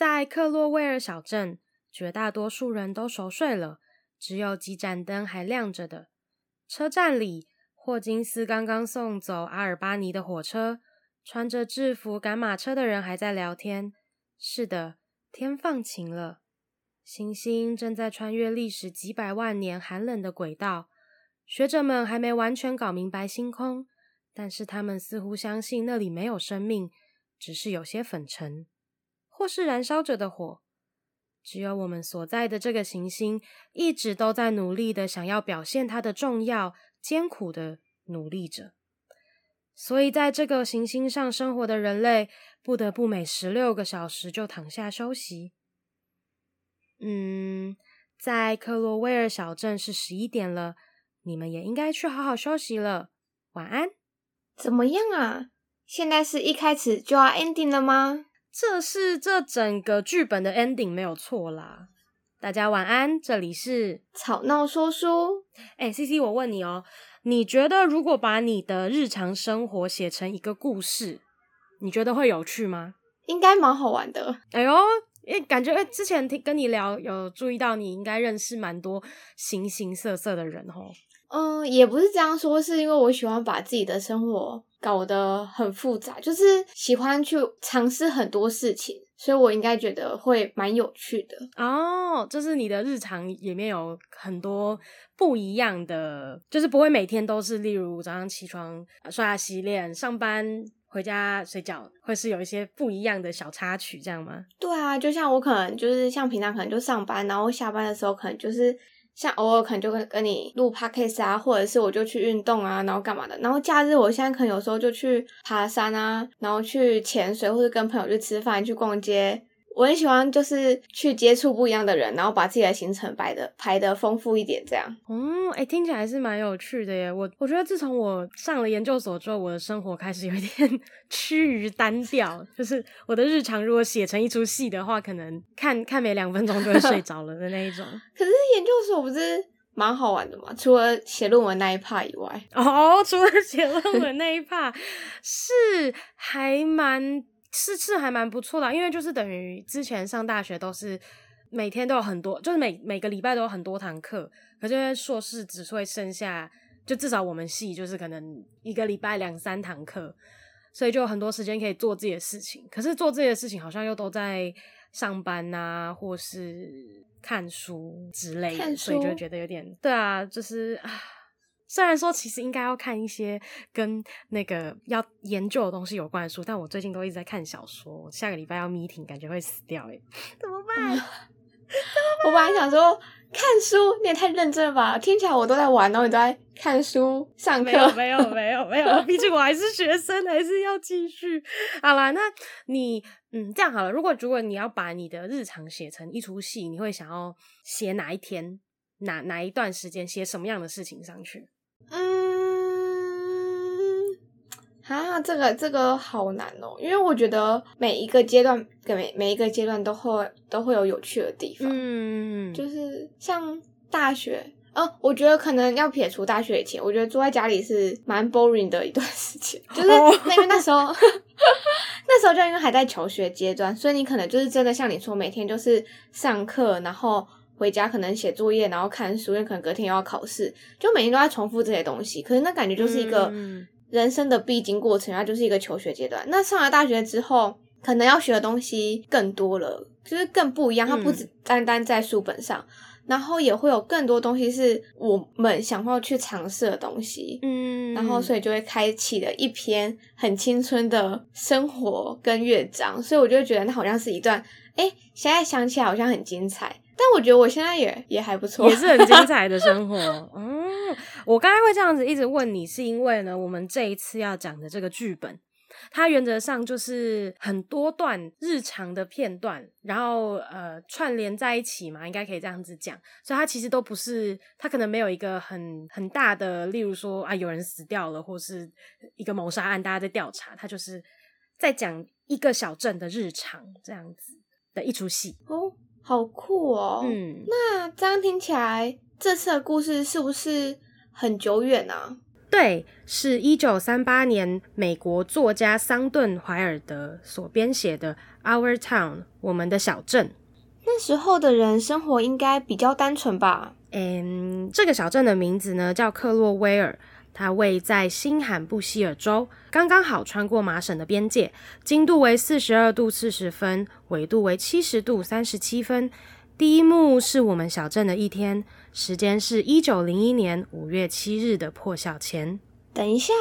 在克洛威尔小镇，绝大多数人都熟睡了，只有几盏灯还亮着的。车站里，霍金斯刚刚送走阿尔巴尼的火车，穿着制服赶马车的人还在聊天。是的，天放晴了，行星正在穿越历史几百万年寒冷的轨道。学者们还没完全搞明白星空，但是他们似乎相信那里没有生命，只是有些粉尘，或是燃烧着的火。只有我们所在的这个行星，一直都在努力的想要表现它的重要、艰苦的努力着。所以，在这个行星上生活的人类，不得不每十六个小时就躺下休息。嗯，在克洛威尔小镇是十一点了。你们也应该去好好休息了，晚安。怎么样啊？现在是一开始就要 ending 了吗？这是这整个剧本的 ending 没有错啦。大家晚安，这里是吵闹说书。哎，CC，我问你哦，你觉得如果把你的日常生活写成一个故事，你觉得会有趣吗？应该蛮好玩的。哎呦。因为感觉，哎，之前听跟你聊，有注意到你应该认识蛮多形形色色的人哦。嗯，也不是这样说，是因为我喜欢把自己的生活搞得很复杂，就是喜欢去尝试很多事情，所以我应该觉得会蛮有趣的。哦，就是你的日常里面有很多不一样的，就是不会每天都是，例如早上起床刷牙洗脸上班。回家睡觉会是有一些不一样的小插曲，这样吗？对啊，就像我可能就是像平常可能就上班，然后下班的时候可能就是像偶尔可能就跟跟你录 podcast 啊，或者是我就去运动啊，然后干嘛的。然后假日我现在可能有时候就去爬山啊，然后去潜水，或者跟朋友去吃饭、去逛街。我很喜欢，就是去接触不一样的人，然后把自己的行程摆的排的丰富一点，这样。嗯，哎、欸，听起来是蛮有趣的耶。我我觉得自从我上了研究所之后，我的生活开始有一点 趋于单调。就是我的日常如果写成一出戏的话，可能看看没两分钟就会睡着了的那一种。可是研究所不是蛮好玩的嘛？除了写论文那一 part 以外，哦，除了写论文那一 part 是还蛮。是是还蛮不错的，因为就是等于之前上大学都是每天都有很多，就是每每个礼拜都有很多堂课，可是因为硕士只会剩下，就至少我们系就是可能一个礼拜两三堂课，所以就有很多时间可以做自己的事情。可是做自己的事情好像又都在上班啊，或是看书之类的，所以就觉得有点对啊，就是啊。虽然说其实应该要看一些跟那个要研究的东西有关的书，但我最近都一直在看小说。下个礼拜要 meeting，感觉会死掉诶，怎么办？嗯、我本来想说看书，你也太认真了吧？听起来我都在玩，然后你都在看书上课。没有没有没有没有，毕竟我还是学生，还是要继续。好啦，那你嗯这样好了，如果如果你要把你的日常写成一出戏，你会想要写哪一天、哪哪一段时间，写什么样的事情上去？嗯，啊，这个这个好难哦，因为我觉得每一个阶段跟每每一个阶段都会都会有有趣的地方。嗯，就是像大学，哦，我觉得可能要撇除大学以前，我觉得住在家里是蛮 boring 的一段时间。就是因为那时候，那时候就因为还在求学阶段，所以你可能就是真的像你说，每天就是上课，然后。回家可能写作业，然后看书，因为可能隔天又要考试，就每天都在重复这些东西。可是那感觉就是一个人生的必经过程，它就是一个求学阶段。那上了大学之后，可能要学的东西更多了，就是更不一样。它不只单单在书本上，嗯、然后也会有更多东西是我们想要去尝试的东西。嗯，然后所以就会开启了一篇很青春的生活跟乐章。所以我就觉得那好像是一段，哎，现在想起来好像很精彩。但我觉得我现在也也还不错，也是很精彩的生活。嗯，我刚才会这样子一直问你，是因为呢，我们这一次要讲的这个剧本，它原则上就是很多段日常的片段，然后呃串联在一起嘛，应该可以这样子讲。所以它其实都不是，它可能没有一个很很大的，例如说啊有人死掉了，或是一个谋杀案，大家在调查，它就是在讲一个小镇的日常这样子的一出戏哦。好酷哦！嗯，那这样听起来，这次的故事是不是很久远啊？对，是一九三八年美国作家桑顿怀尔德所编写的《Our Town》我们的小镇。那时候的人生活应该比较单纯吧？嗯，这个小镇的名字呢叫克洛威尔，它位在新罕布希尔州，刚刚好穿过麻省的边界，经度为四十二度四十分，纬度为七十度三十七分。第一幕是我们小镇的一天，时间是一九零一年五月七日的破晓前。等一下，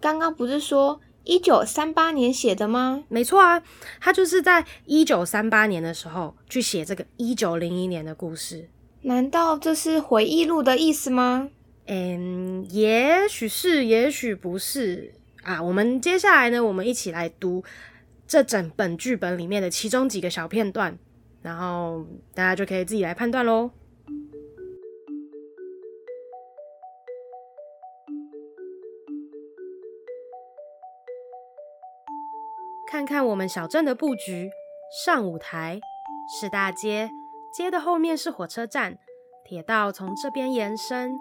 刚刚不是说一九三八年写的吗？没错啊，他就是在一九三八年的时候去写这个一九零一年的故事。难道这是回忆录的意思吗？嗯，也许是，也许不是啊。我们接下来呢，我们一起来读这整本剧本里面的其中几个小片段。然后大家就可以自己来判断喽。看看我们小镇的布局：上舞台是大街，街的后面是火车站，铁道从这边延伸，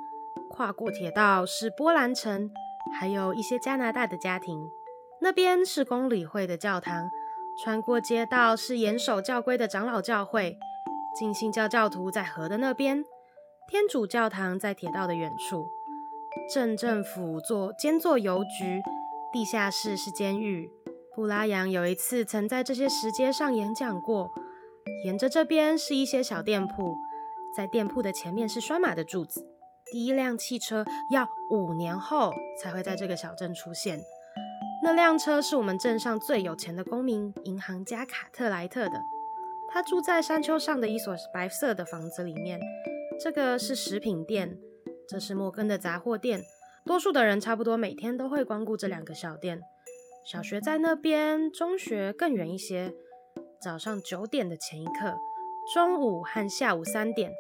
跨过铁道是波兰城，还有一些加拿大的家庭。那边是公理会的教堂。穿过街道是严守教规的长老教会，浸信教教徒在河的那边，天主教堂在铁道的远处，镇政府做兼做邮局，地下室是监狱。布拉扬有一次曾在这些石阶上演讲过。沿着这边是一些小店铺，在店铺的前面是拴马的柱子。第一辆汽车要五年后才会在这个小镇出现。那辆车是我们镇上最有钱的公民银行家卡特莱特的。他住在山丘上的一所白色的房子里面。这个是食品店，这是摩根的杂货店。多数的人差不多每天都会光顾这两个小店。小学在那边，中学更远一些。早上九点的前一刻，中午和下午三点，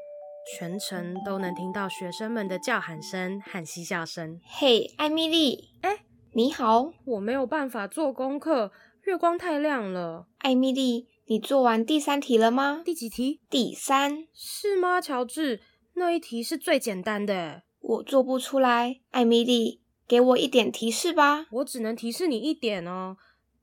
全程都能听到学生们的叫喊声和嬉笑声。嘿，艾米丽，哎。你好，我没有办法做功课，月光太亮了。艾米丽，你做完第三题了吗？第几题？第三。是吗，乔治？那一题是最简单的。我做不出来。艾米丽，给我一点提示吧。我只能提示你一点哦。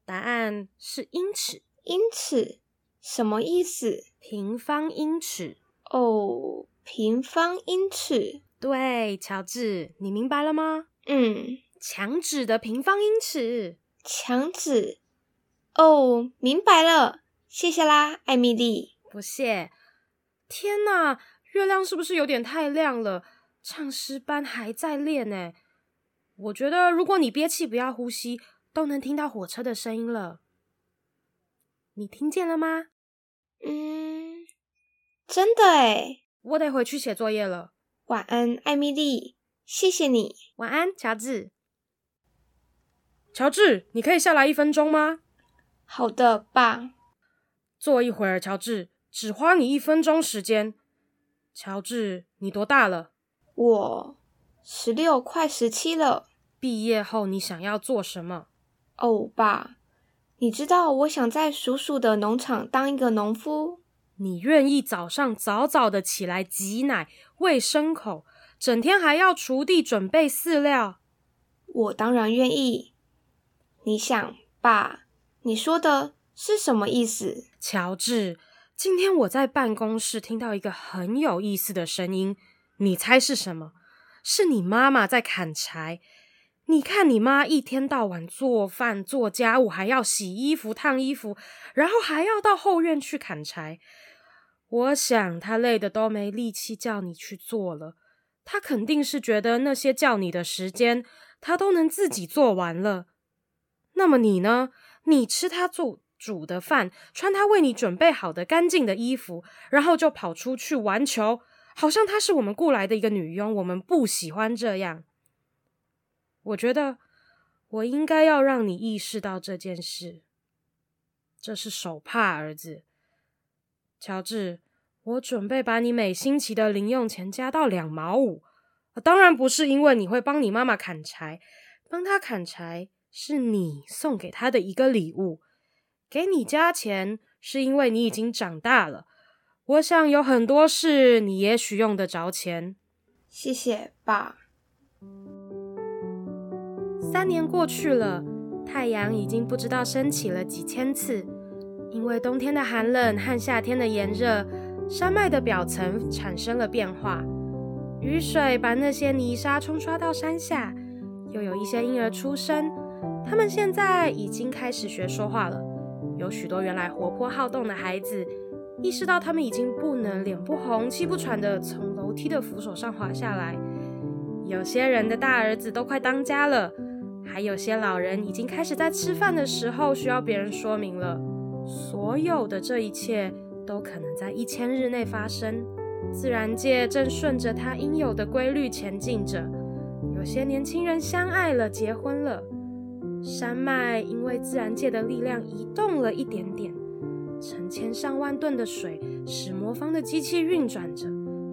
答案是英尺。英尺？什么意思？平方英尺。哦，平方英尺。对，乔治，你明白了吗？嗯。墙纸的平方英尺，墙纸。哦，明白了，谢谢啦，艾米丽。不谢。天哪，月亮是不是有点太亮了？唱诗班还在练呢。我觉得，如果你憋气不要呼吸，都能听到火车的声音了。你听见了吗？嗯，真的诶。我得回去写作业了。晚安，艾米丽。谢谢你。晚安，乔治。乔治，你可以下来一分钟吗？好的，爸。坐一会儿，乔治，只花你一分钟时间。乔治，你多大了？我十六，快十七了。毕业后你想要做什么？哦，爸，你知道我想在叔叔的农场当一个农夫。你愿意早上早早的起来挤奶、喂牲口，整天还要锄地准备饲料？我当然愿意。你想，爸，你说的是什么意思？乔治，今天我在办公室听到一个很有意思的声音，你猜是什么？是你妈妈在砍柴。你看，你妈一天到晚做饭、做家务，还要洗衣服、烫衣服，然后还要到后院去砍柴。我想他累得都没力气叫你去做了。他肯定是觉得那些叫你的时间，他都能自己做完了。那么你呢？你吃他做煮的饭，穿他为你准备好的干净的衣服，然后就跑出去玩球，好像他是我们雇来的一个女佣。我们不喜欢这样。我觉得我应该要让你意识到这件事。这是手帕，儿子。乔治，我准备把你每星期的零用钱加到两毛五。当然不是因为你会帮你妈妈砍柴，帮她砍柴。是你送给她的一个礼物，给你加钱是因为你已经长大了。我想有很多事你也许用得着钱。谢谢，爸。三年过去了，太阳已经不知道升起了几千次。因为冬天的寒冷和夏天的炎热，山脉的表层产生了变化。雨水把那些泥沙冲刷到山下，又有一些婴儿出生。他们现在已经开始学说话了。有许多原来活泼好动的孩子，意识到他们已经不能脸不红、气不喘地从楼梯的扶手上滑下来。有些人的大儿子都快当家了，还有些老人已经开始在吃饭的时候需要别人说明了。所有的这一切都可能在一千日内发生。自然界正顺着它应有的规律前进着。有些年轻人相爱了，结婚了。山脉因为自然界的力量移动了一点点。成千上万吨的水使魔方的机器运转着。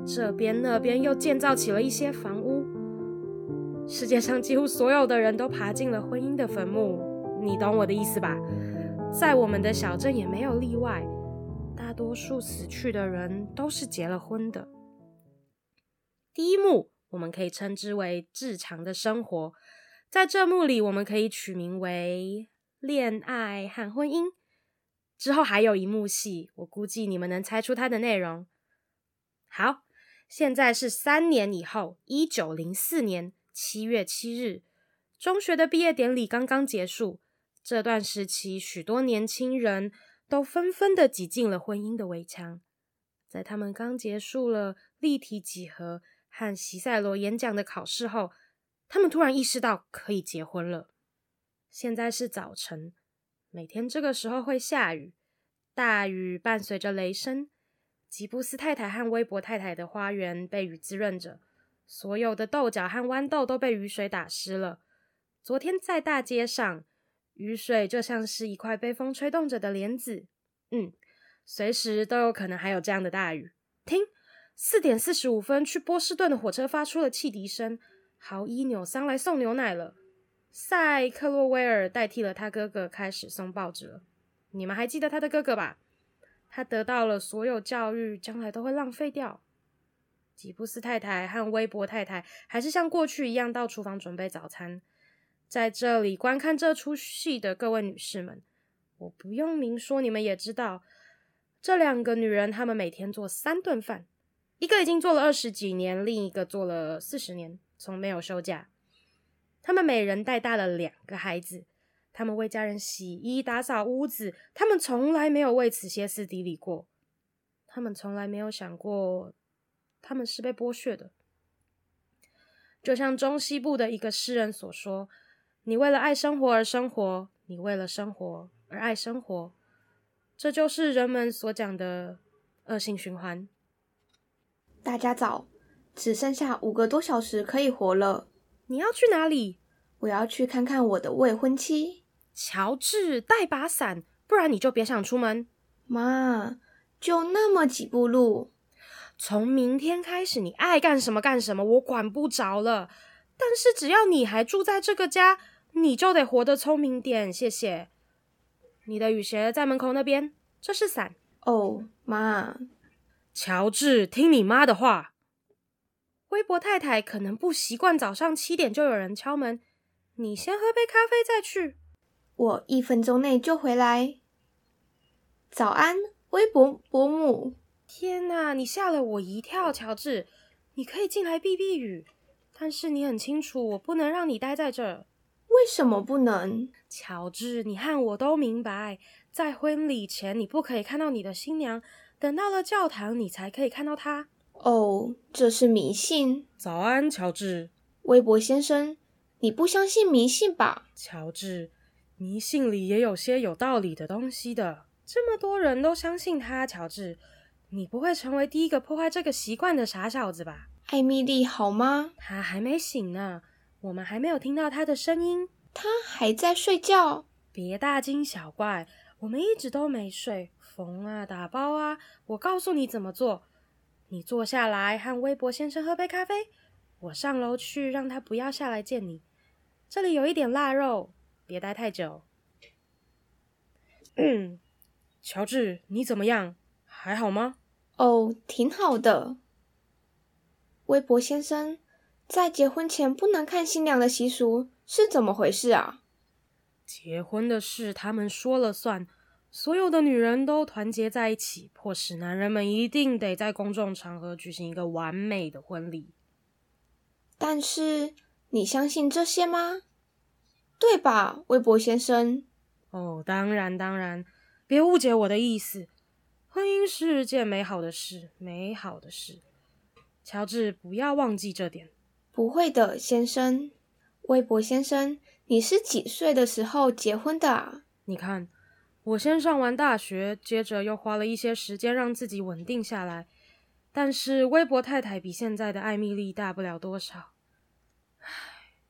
这边那边又建造起了一些房屋。世界上几乎所有的人都爬进了婚姻的坟墓。你懂我的意思吧？在我们的小镇也没有例外，大多数死去的人都是结了婚的。第一幕我们可以称之为日常的生活，在这幕里我们可以取名为恋爱和婚姻。之后还有一幕戏，我估计你们能猜出它的内容。好，现在是三年以后，一九零四年七月七日，中学的毕业典礼刚刚结束。这段时期，许多年轻人都纷纷的挤进了婚姻的围墙。在他们刚结束了立体几何和席塞罗演讲的考试后，他们突然意识到可以结婚了。现在是早晨，每天这个时候会下雨，大雨伴随着雷声。吉布斯太太和威伯太太的花园被雨滋润着，所有的豆角和豌豆都被雨水打湿了。昨天在大街上。雨水就像是一块被风吹动着的帘子，嗯，随时都有可能还有这样的大雨。听，四点四十五分，去波士顿的火车发出了汽笛声。豪伊纽桑来送牛奶了。塞克洛威尔代替了他哥哥开始送报纸了。你们还记得他的哥哥吧？他得到了所有教育，将来都会浪费掉。吉布斯太太和威伯太太还是像过去一样到厨房准备早餐。在这里观看这出戏的各位女士们，我不用明说，你们也知道，这两个女人她们每天做三顿饭，一个已经做了二十几年，另一个做了四十年，从没有休假。她们每人带大了两个孩子，她们为家人洗衣、打扫屋子，她们从来没有为此歇斯底里过，她们从来没有想过，她们是被剥削的。就像中西部的一个诗人所说。你为了爱生活而生活，你为了生活而爱生活，这就是人们所讲的恶性循环。大家早，只剩下五个多小时可以活了。你要去哪里？我要去看看我的未婚妻。乔治，带把伞，不然你就别想出门。妈，就那么几步路。从明天开始，你爱干什么干什么，我管不着了。但是只要你还住在这个家。你就得活得聪明点，谢谢。你的雨鞋在门口那边，这是伞。哦，妈。乔治，听你妈的话。威伯太太可能不习惯早上七点就有人敲门，你先喝杯咖啡再去。我一分钟内就回来。早安，威伯伯母。天哪，你吓了我一跳，乔治。你可以进来避避雨，但是你很清楚，我不能让你待在这儿。为什么不能？乔治，你和我都明白，在婚礼前你不可以看到你的新娘，等到了教堂你才可以看到她。哦，这是迷信。早安，乔治。威博先生，你不相信迷信吧？乔治，迷信里也有些有道理的东西的。这么多人都相信他，乔治，你不会成为第一个破坏这个习惯的傻小子吧？艾米丽好吗？她还没醒呢。我们还没有听到他的声音，他还在睡觉。别大惊小怪，我们一直都没睡。缝啊，打包啊，我告诉你怎么做。你坐下来和微博先生喝杯咖啡。我上楼去，让他不要下来见你。这里有一点腊肉，别待太久。嗯，乔治，你怎么样？还好吗？哦，挺好的。微博先生。在结婚前不能看新娘的习俗是怎么回事啊？结婚的事他们说了算，所有的女人都团结在一起，迫使男人们一定得在公众场合举行一个完美的婚礼。但是你相信这些吗？对吧，微博先生？哦，当然，当然，别误解我的意思。婚姻是件美好的事，美好的事。乔治，不要忘记这点。不会的，先生。微博先生，你是几岁的时候结婚的啊？你看，我先上完大学，接着又花了一些时间让自己稳定下来。但是微博太太比现在的艾米丽大不了多少。唉，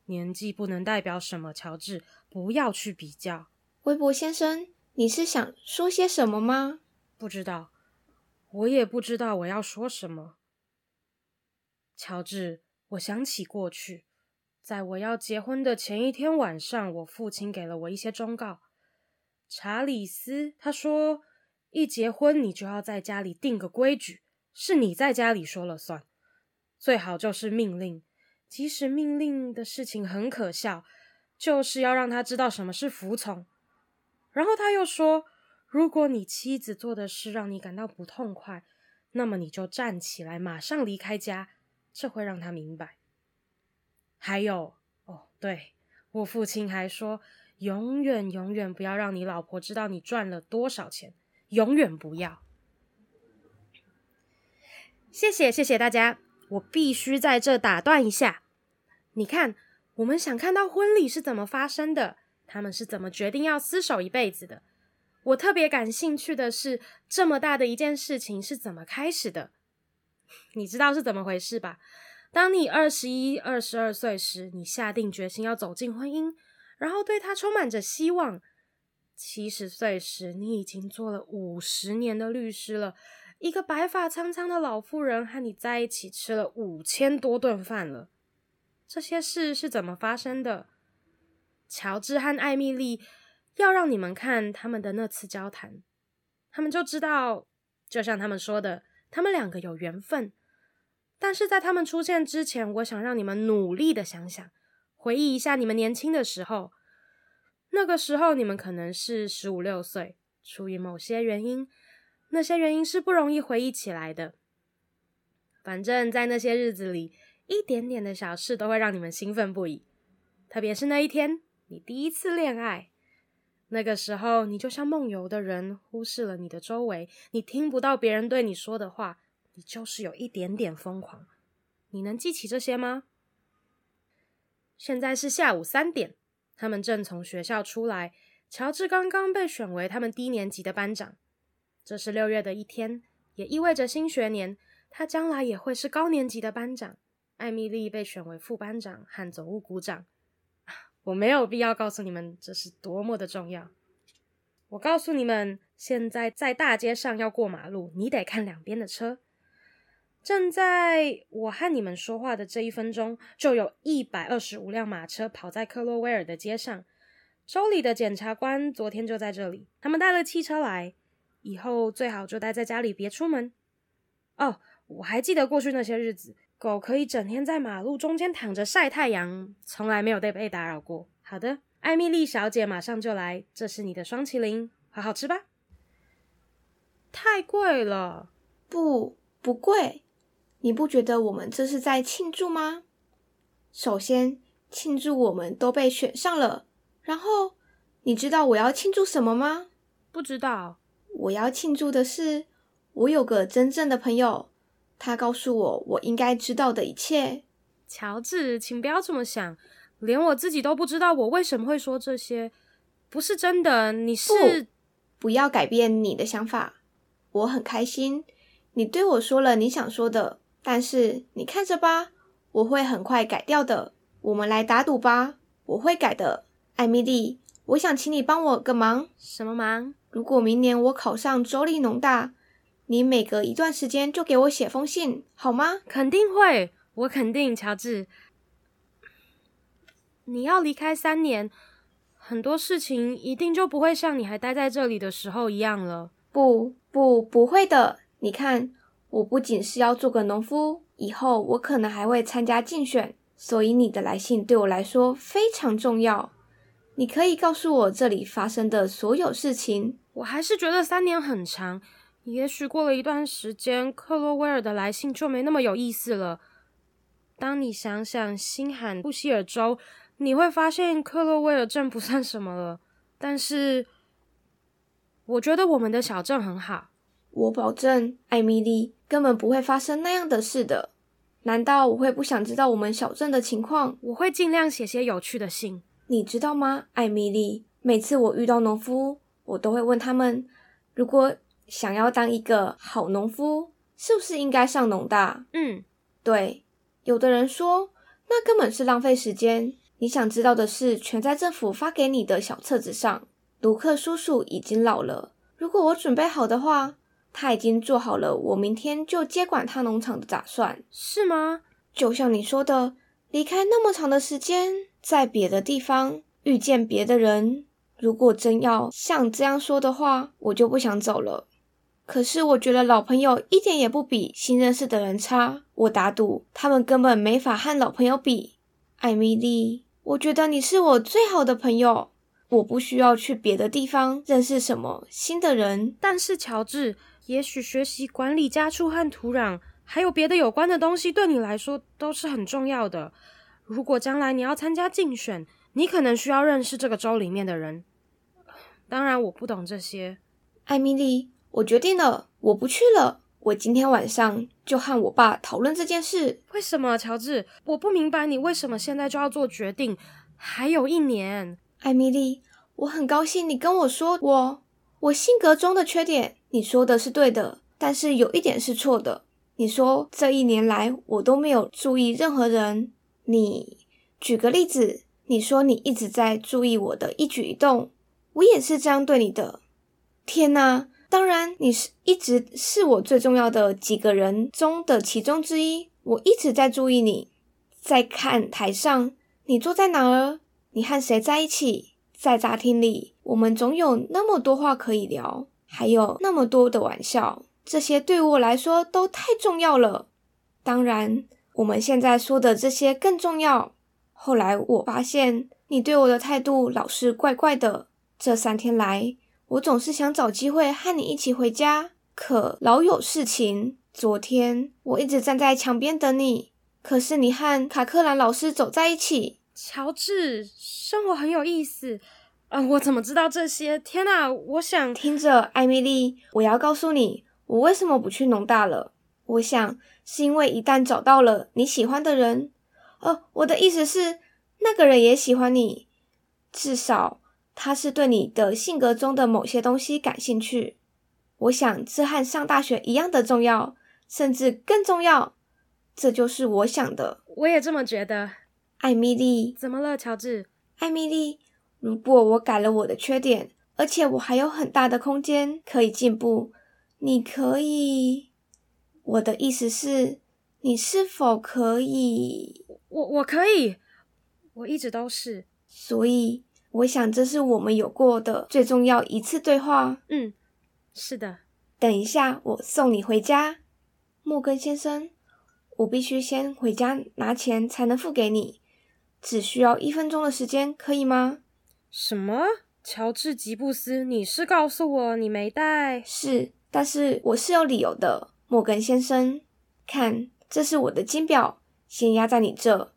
年纪不能代表什么，乔治，不要去比较。微博先生，你是想说些什么吗？不知道，我也不知道我要说什么。乔治，我想起过去，在我要结婚的前一天晚上，我父亲给了我一些忠告。查理斯他说，一结婚你就要在家里定个规矩，是你在家里说了算，最好就是命令，即使命令的事情很可笑，就是要让他知道什么是服从。然后他又说。如果你妻子做的事让你感到不痛快，那么你就站起来，马上离开家，这会让他明白。还有，哦，对，我父亲还说，永远永远不要让你老婆知道你赚了多少钱，永远不要。谢谢，谢谢大家，我必须在这打断一下。你看，我们想看到婚礼是怎么发生的，他们是怎么决定要厮守一辈子的。我特别感兴趣的是，这么大的一件事情是怎么开始的？你知道是怎么回事吧？当你二十一、二十二岁时，你下定决心要走进婚姻，然后对它充满着希望。七十岁时，你已经做了五十年的律师了，一个白发苍苍的老妇人和你在一起吃了五千多顿饭了。这些事是怎么发生的？乔治和艾米丽。要让你们看他们的那次交谈，他们就知道，就像他们说的，他们两个有缘分。但是在他们出现之前，我想让你们努力的想想，回忆一下你们年轻的时候。那个时候你们可能是十五六岁，出于某些原因，那些原因是不容易回忆起来的。反正，在那些日子里，一点点的小事都会让你们兴奋不已，特别是那一天，你第一次恋爱。那个时候，你就像梦游的人，忽视了你的周围，你听不到别人对你说的话，你就是有一点点疯狂。你能记起这些吗？现在是下午三点，他们正从学校出来。乔治刚刚被选为他们低年级的班长。这是六月的一天，也意味着新学年，他将来也会是高年级的班长。艾米丽被选为副班长和总务股长。我没有必要告诉你们这是多么的重要。我告诉你们，现在在大街上要过马路，你得看两边的车。正在我和你们说话的这一分钟，就有一百二十五辆马车跑在克洛威尔的街上。州里的检察官昨天就在这里，他们带了汽车来。以后最好就待在家里，别出门。哦，我还记得过去那些日子。狗可以整天在马路中间躺着晒太阳，从来没有被被打扰过。好的，艾米丽小姐马上就来，这是你的双麒麟，好好吃吧。太贵了。不，不贵。你不觉得我们这是在庆祝吗？首先庆祝我们都被选上了，然后你知道我要庆祝什么吗？不知道。我要庆祝的是，我有个真正的朋友。他告诉我我应该知道的一切。乔治，请不要这么想，连我自己都不知道我为什么会说这些。不是真的，你是。不，不要改变你的想法。我很开心，你对我说了你想说的，但是你看着吧，我会很快改掉的。我们来打赌吧，我会改的。艾米丽，我想请你帮我个忙。什么忙？如果明年我考上州立农大。你每隔一段时间就给我写封信，好吗？肯定会，我肯定，乔治。你要离开三年，很多事情一定就不会像你还待在这里的时候一样了。不，不，不会的。你看，我不仅是要做个农夫，以后我可能还会参加竞选，所以你的来信对我来说非常重要。你可以告诉我这里发生的所有事情。我还是觉得三年很长，也许过了一段时间，克洛威尔的来信就没那么有意思了。当你想想新罕布希尔州，你会发现克洛威尔镇不算什么了。但是，我觉得我们的小镇很好。我保证，艾米丽根本不会发生那样的事的。难道我会不想知道我们小镇的情况？我会尽量写些有趣的信。你知道吗，艾米丽？每次我遇到农夫，我都会问他们：如果想要当一个好农夫，是不是应该上农大？嗯，对。有的人说，那根本是浪费时间。你想知道的事，全在政府发给你的小册子上。卢克叔叔已经老了，如果我准备好的话，他已经做好了我明天就接管他农场的打算。是吗？就像你说的，离开那么长的时间。在别的地方遇见别的人，如果真要像这样说的话，我就不想走了。可是我觉得老朋友一点也不比新认识的人差，我打赌他们根本没法和老朋友比。艾米丽，我觉得你是我最好的朋友，我不需要去别的地方认识什么新的人。但是乔治，也许学习管理家畜和土壤，还有别的有关的东西，对你来说都是很重要的。如果将来你要参加竞选，你可能需要认识这个州里面的人。当然，我不懂这些。艾米丽，我决定了，我不去了。我今天晚上就和我爸讨论这件事。为什么，乔治？我不明白你为什么现在就要做决定。还有一年。艾米丽，我很高兴你跟我说我我性格中的缺点。你说的是对的，但是有一点是错的。你说这一年来我都没有注意任何人。你举个例子，你说你一直在注意我的一举一动，我也是这样对你的。天哪，当然你是一直是我最重要的几个人中的其中之一，我一直在注意你。在看台上，你坐在哪儿？你和谁在一起？在大厅里，我们总有那么多话可以聊，还有那么多的玩笑，这些对我来说都太重要了。当然。我们现在说的这些更重要。后来我发现你对我的态度老是怪怪的。这三天来，我总是想找机会和你一起回家，可老有事情。昨天我一直站在墙边等你，可是你和卡克兰老师走在一起。乔治，生活很有意思。呃，我怎么知道这些？天哪，我想听着，艾米丽，我要告诉你，我为什么不去农大了。我想是因为一旦找到了你喜欢的人，呃，我的意思是那个人也喜欢你，至少他是对你的性格中的某些东西感兴趣。我想这和上大学一样的重要，甚至更重要。这就是我想的。我也这么觉得。艾米丽，怎么了，乔治？艾米丽，如果我改了我的缺点，而且我还有很大的空间可以进步，你可以。我的意思是，你是否可以？我我可以，我一直都是。所以，我想这是我们有过的最重要一次对话。嗯，是的。等一下，我送你回家，莫根先生。我必须先回家拿钱才能付给你，只需要一分钟的时间，可以吗？什么？乔治·吉布斯，你是告诉我你没带？是，但是我是有理由的。莫根先生，看，这是我的金表，先压在你这，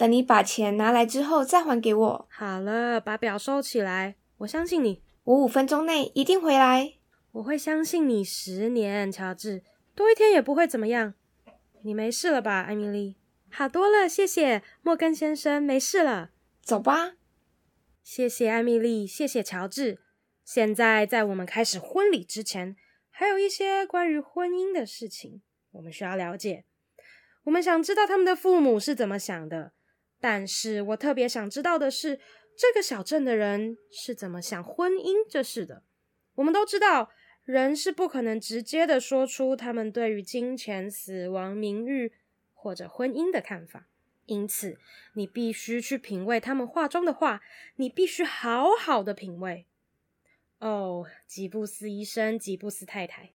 等你把钱拿来之后再还给我。好了，把表收起来，我相信你，我五分钟内一定回来。我会相信你十年，乔治，多一天也不会怎么样。你没事了吧，艾米丽？好多了，谢谢，莫根先生，没事了。走吧。谢谢艾米丽，谢谢乔治。现在在我们开始婚礼之前。还有一些关于婚姻的事情，我们需要了解。我们想知道他们的父母是怎么想的，但是我特别想知道的是，这个小镇的人是怎么想婚姻这事的。我们都知道，人是不可能直接的说出他们对于金钱、死亡、名誉或者婚姻的看法，因此你必须去品味他们话中的话，你必须好好的品味。哦，吉布斯医生，吉布斯太太，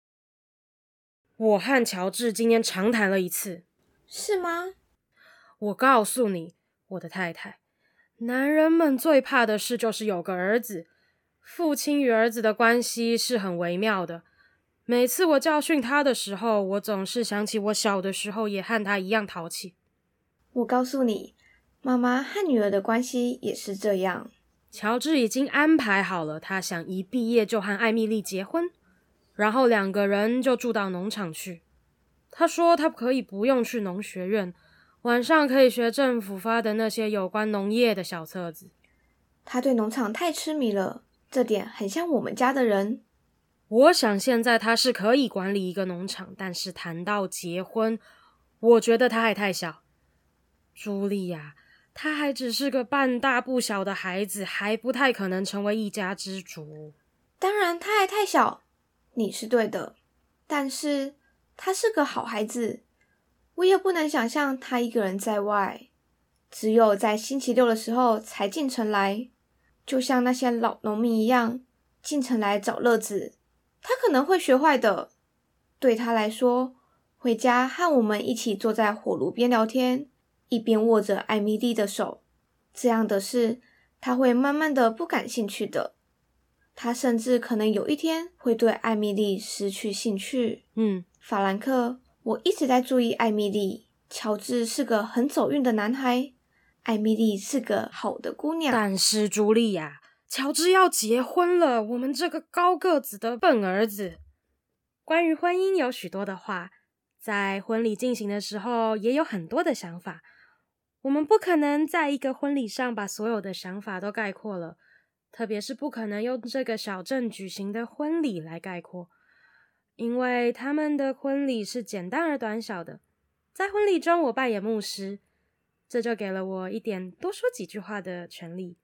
我和乔治今天长谈了一次，是吗？我告诉你，我的太太，男人们最怕的事就是有个儿子。父亲与儿子的关系是很微妙的。每次我教训他的时候，我总是想起我小的时候也和他一样淘气。我告诉你，妈妈和女儿的关系也是这样。乔治已经安排好了，他想一毕业就和艾米丽结婚，然后两个人就住到农场去。他说他可以不用去农学院，晚上可以学政府发的那些有关农业的小册子。他对农场太痴迷了，这点很像我们家的人。我想现在他是可以管理一个农场，但是谈到结婚，我觉得他还太小。茱莉亚。他还只是个半大不小的孩子，还不太可能成为一家之主。当然，他还太小，你是对的。但是他是个好孩子，我也不能想象他一个人在外，只有在星期六的时候才进城来，就像那些老农民一样进城来找乐子。他可能会学坏的。对他来说，回家和我们一起坐在火炉边聊天。一边握着艾米丽的手，这样的事他会慢慢的不感兴趣的。他甚至可能有一天会对艾米丽失去兴趣。嗯，法兰克，我一直在注意艾米丽。乔治是个很走运的男孩，艾米丽是个好的姑娘。但是茱莉亚，乔治要结婚了，我们这个高个子的笨儿子。关于婚姻有许多的话，在婚礼进行的时候也有很多的想法。我们不可能在一个婚礼上把所有的想法都概括了，特别是不可能用这个小镇举行的婚礼来概括，因为他们的婚礼是简单而短小的。在婚礼中，我扮演牧师，这就给了我一点多说几句话的权利。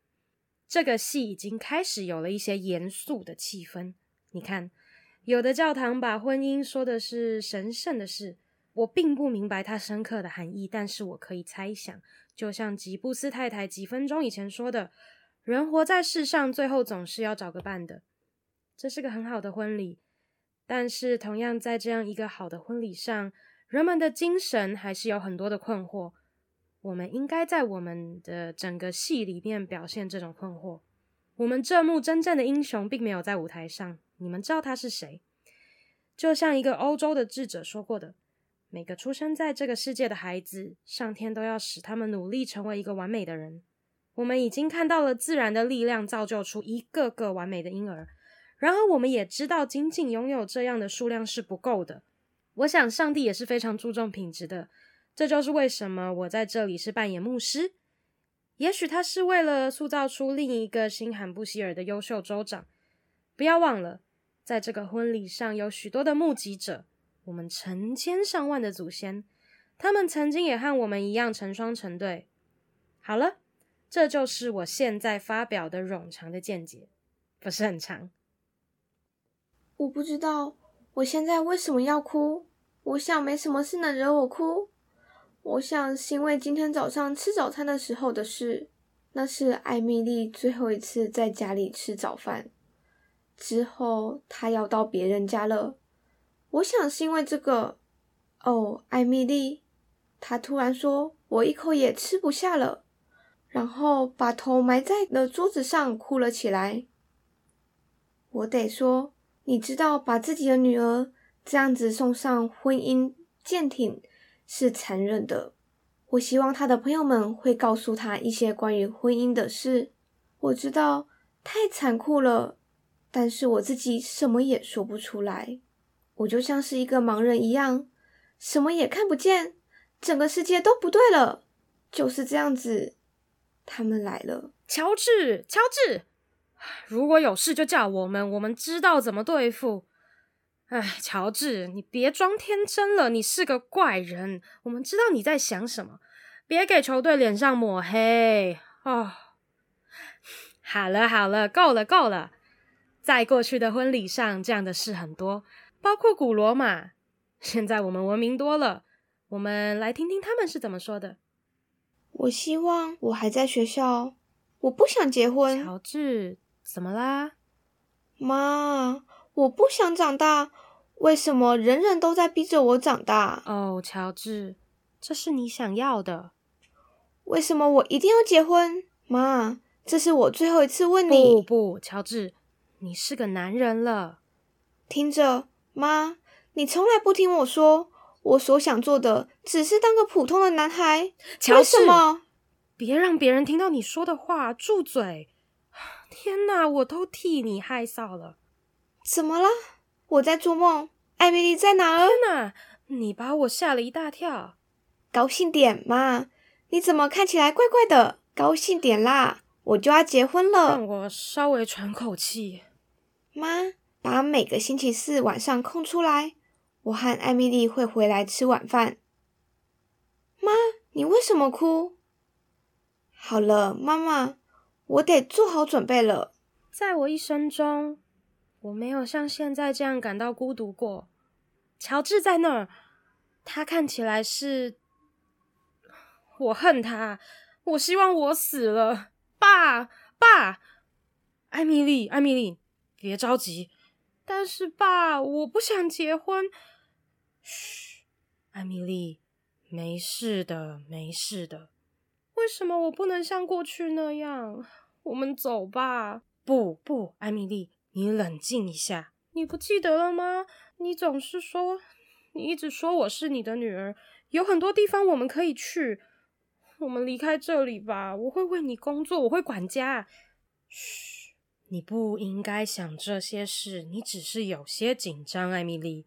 这个戏已经开始有了一些严肃的气氛。你看，有的教堂把婚姻说的是神圣的事。我并不明白它深刻的含义，但是我可以猜想，就像吉布斯太太几分钟以前说的：“人活在世上，最后总是要找个伴的。”这是个很好的婚礼，但是同样在这样一个好的婚礼上，人们的精神还是有很多的困惑。我们应该在我们的整个戏里面表现这种困惑。我们这幕真正的英雄并没有在舞台上，你们知道他是谁？就像一个欧洲的智者说过的。每个出生在这个世界的孩子，上天都要使他们努力成为一个完美的人。我们已经看到了自然的力量造就出一个个完美的婴儿，然而我们也知道，仅仅拥有这样的数量是不够的。我想，上帝也是非常注重品质的。这就是为什么我在这里是扮演牧师。也许他是为了塑造出另一个新罕布希尔的优秀州长。不要忘了，在这个婚礼上有许多的目击者。我们成千上万的祖先，他们曾经也和我们一样成双成对。好了，这就是我现在发表的冗长的见解，不是很长。我不知道我现在为什么要哭。我想没什么事能惹我哭。我想是因为今天早上吃早餐的时候的事。那是艾米丽最后一次在家里吃早饭，之后她要到别人家了。我想是因为这个哦，艾米丽，她突然说，我一口也吃不下了，然后把头埋在了桌子上，哭了起来。我得说，你知道，把自己的女儿这样子送上婚姻舰艇是残忍的。我希望他的朋友们会告诉他一些关于婚姻的事。我知道太残酷了，但是我自己什么也说不出来。我就像是一个盲人一样，什么也看不见，整个世界都不对了。就是这样子，他们来了。乔治，乔治，如果有事就叫我们，我们知道怎么对付。哎，乔治，你别装天真了，你是个怪人，我们知道你在想什么，别给球队脸上抹黑哦。好了好了，够了够了，在过去的婚礼上，这样的事很多。包括古罗马，现在我们文明多了。我们来听听他们是怎么说的。我希望我还在学校，我不想结婚。乔治，怎么啦？妈，我不想长大。为什么人人都在逼着我长大？哦，乔治，这是你想要的。为什么我一定要结婚？妈，这是我最后一次问你。不不，乔治，你是个男人了。听着，妈，你从来不听我说，我所想做的只是当个普通的男孩。乔治，为什么？别让别人听到你说的话，住嘴！天哪，我都替你害臊了。怎么了？我在做梦？艾米丽在哪儿？天哪，你把我吓了一大跳。高兴点，嘛。你怎么看起来怪怪的？高兴点啦，我就要结婚了。让我稍微喘口气。妈，把每个星期四晚上空出来，我和艾米丽会回来吃晚饭。妈，你为什么哭？好了，妈妈，我得做好准备了。在我一生中，我没有像现在这样感到孤独过。乔治在那儿，他看起来是……我恨他，我希望我死了。爸爸，艾米丽，艾米丽，别着急。但是爸，我不想结婚。嘘，艾米丽，没事的，没事的。为什么我不能像过去那样？我们走吧。不不，艾米丽，你冷静一下。你不记得了吗？你总是说，你一直说我是你的女儿，有很多地方我们可以去。我们离开这里吧，我会为你工作，我会管家。嘘，你不应该想这些事，你只是有些紧张，艾米丽。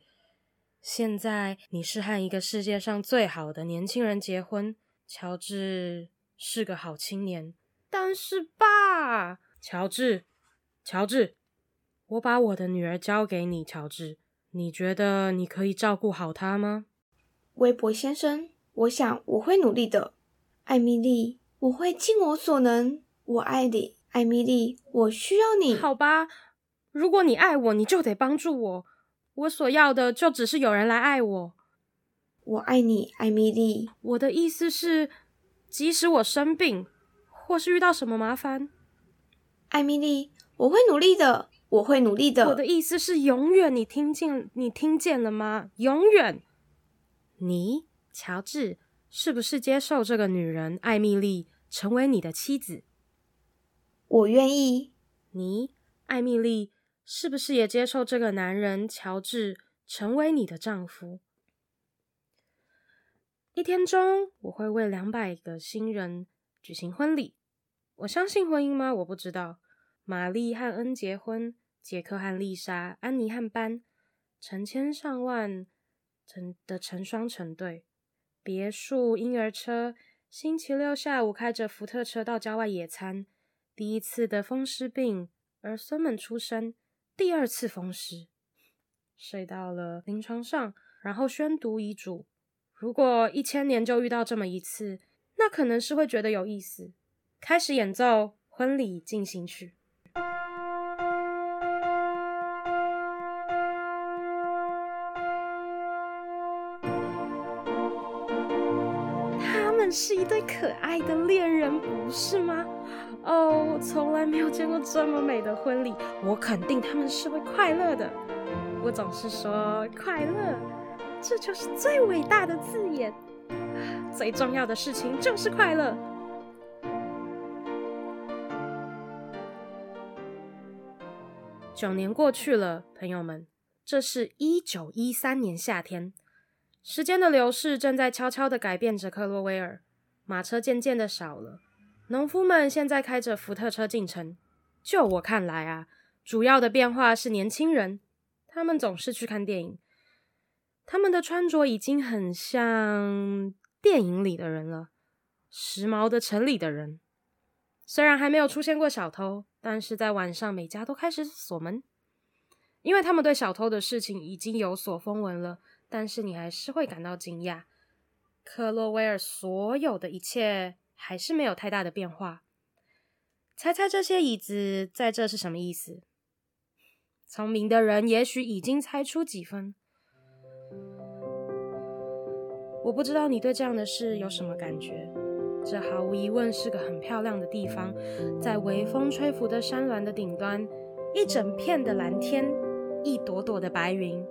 现在你是和一个世界上最好的年轻人结婚，乔治是个好青年。但是爸，乔治，乔治，我把我的女儿交给你，乔治，你觉得你可以照顾好她吗？韦伯先生，我想我会努力的。艾米丽，我会尽我所能。我爱你，艾米丽，我需要你。好吧，如果你爱我，你就得帮助我。我所要的就只是有人来爱我。我爱你，艾米丽。我的意思是，即使我生病，或是遇到什么麻烦，艾米丽，我会努力的。我会努力的。我的意思是，永远。你听见？你听见了吗？永远。你，乔治。是不是接受这个女人艾米丽成为你的妻子？我愿意。你，艾米丽，是不是也接受这个男人乔治成为你的丈夫？一天中，我会为两百个新人举行婚礼。我相信婚姻吗？我不知道。玛丽和恩结婚，杰克和丽莎，安妮和班，成千上万成的成双成对。别墅、婴儿车，星期六下午开着福特车到郊外野餐。第一次的风湿病，儿孙们出生。第二次风湿，睡到了临床上，然后宣读遗嘱。如果一千年就遇到这么一次，那可能是会觉得有意思。开始演奏婚礼进行曲。他们是一对可爱的恋人，不是吗？哦，我从来没有见过这么美的婚礼，我肯定他们是会快乐的。我总是说快乐，这就是最伟大的字眼。最重要的事情就是快乐。九年过去了，朋友们，这是一九一三年夏天。时间的流逝正在悄悄地改变着克洛威尔，马车渐渐的少了，农夫们现在开着福特车进城。就我看来啊，主要的变化是年轻人，他们总是去看电影，他们的穿着已经很像电影里的人了，时髦的城里的人。虽然还没有出现过小偷，但是在晚上每家都开始锁门，因为他们对小偷的事情已经有所风闻了。但是你还是会感到惊讶，克洛威尔所有的一切还是没有太大的变化。猜猜这些椅子在这是什么意思？聪明的人也许已经猜出几分。我不知道你对这样的事有什么感觉。这毫无疑问是个很漂亮的地方，在微风吹拂的山峦的顶端，一整片的蓝天，一朵朵的白云。